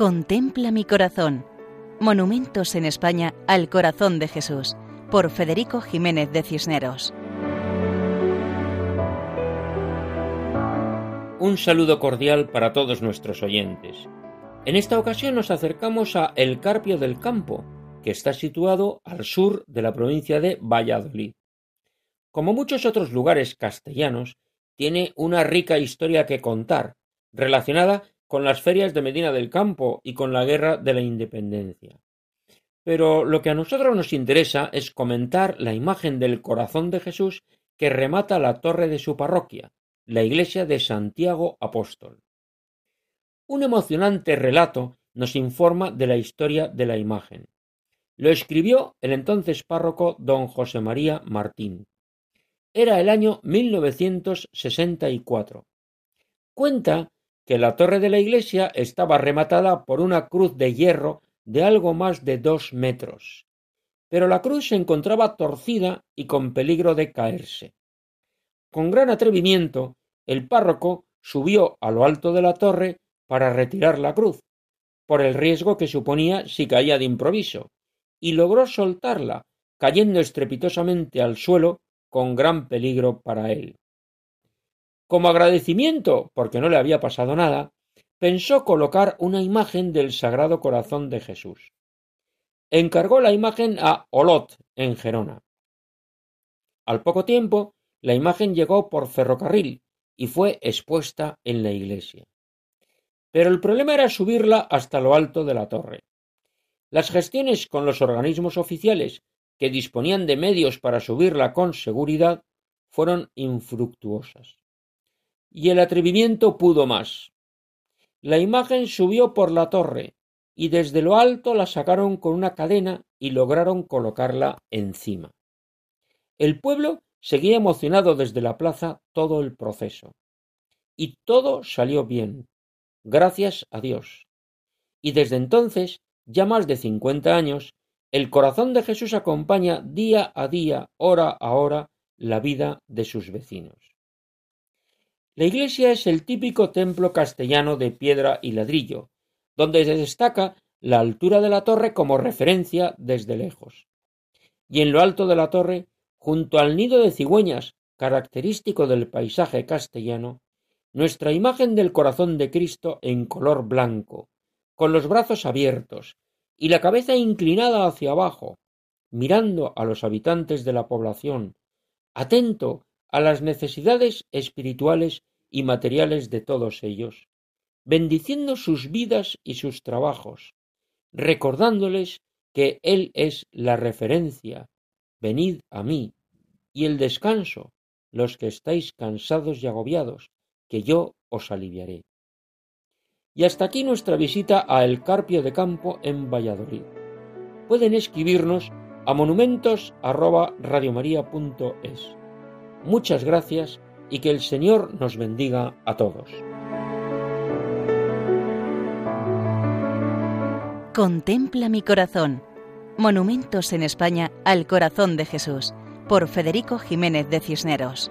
Contempla mi corazón. Monumentos en España al corazón de Jesús, por Federico Jiménez de Cisneros. Un saludo cordial para todos nuestros oyentes. En esta ocasión nos acercamos a El Carpio del Campo, que está situado al sur de la provincia de Valladolid. Como muchos otros lugares castellanos, tiene una rica historia que contar, relacionada con las ferias de Medina del Campo y con la Guerra de la Independencia. Pero lo que a nosotros nos interesa es comentar la imagen del corazón de Jesús que remata la torre de su parroquia, la iglesia de Santiago Apóstol. Un emocionante relato nos informa de la historia de la imagen. Lo escribió el entonces párroco don José María Martín. Era el año 1964. Cuenta que la torre de la iglesia estaba rematada por una cruz de hierro de algo más de dos metros, pero la cruz se encontraba torcida y con peligro de caerse. Con gran atrevimiento, el párroco subió a lo alto de la torre para retirar la cruz, por el riesgo que suponía si caía de improviso, y logró soltarla, cayendo estrepitosamente al suelo con gran peligro para él. Como agradecimiento, porque no le había pasado nada, pensó colocar una imagen del Sagrado Corazón de Jesús. Encargó la imagen a Olot, en Gerona. Al poco tiempo, la imagen llegó por ferrocarril y fue expuesta en la iglesia. Pero el problema era subirla hasta lo alto de la torre. Las gestiones con los organismos oficiales que disponían de medios para subirla con seguridad fueron infructuosas y el atrevimiento pudo más. La imagen subió por la torre, y desde lo alto la sacaron con una cadena y lograron colocarla encima. El pueblo seguía emocionado desde la plaza todo el proceso. Y todo salió bien, gracias a Dios. Y desde entonces, ya más de cincuenta años, el corazón de Jesús acompaña día a día, hora a hora, la vida de sus vecinos. La iglesia es el típico templo castellano de piedra y ladrillo, donde se destaca la altura de la torre como referencia desde lejos. Y en lo alto de la torre, junto al nido de cigüeñas, característico del paisaje castellano, nuestra imagen del corazón de Cristo en color blanco, con los brazos abiertos y la cabeza inclinada hacia abajo, mirando a los habitantes de la población, atento a las necesidades espirituales y materiales de todos ellos, bendiciendo sus vidas y sus trabajos, recordándoles que Él es la referencia, venid a mí, y el descanso, los que estáis cansados y agobiados, que yo os aliviaré. Y hasta aquí nuestra visita a El Carpio de Campo en Valladolid. Pueden escribirnos a monumentos@radiomaria.es. Muchas gracias y que el Señor nos bendiga a todos. Contempla mi corazón. Monumentos en España al corazón de Jesús, por Federico Jiménez de Cisneros.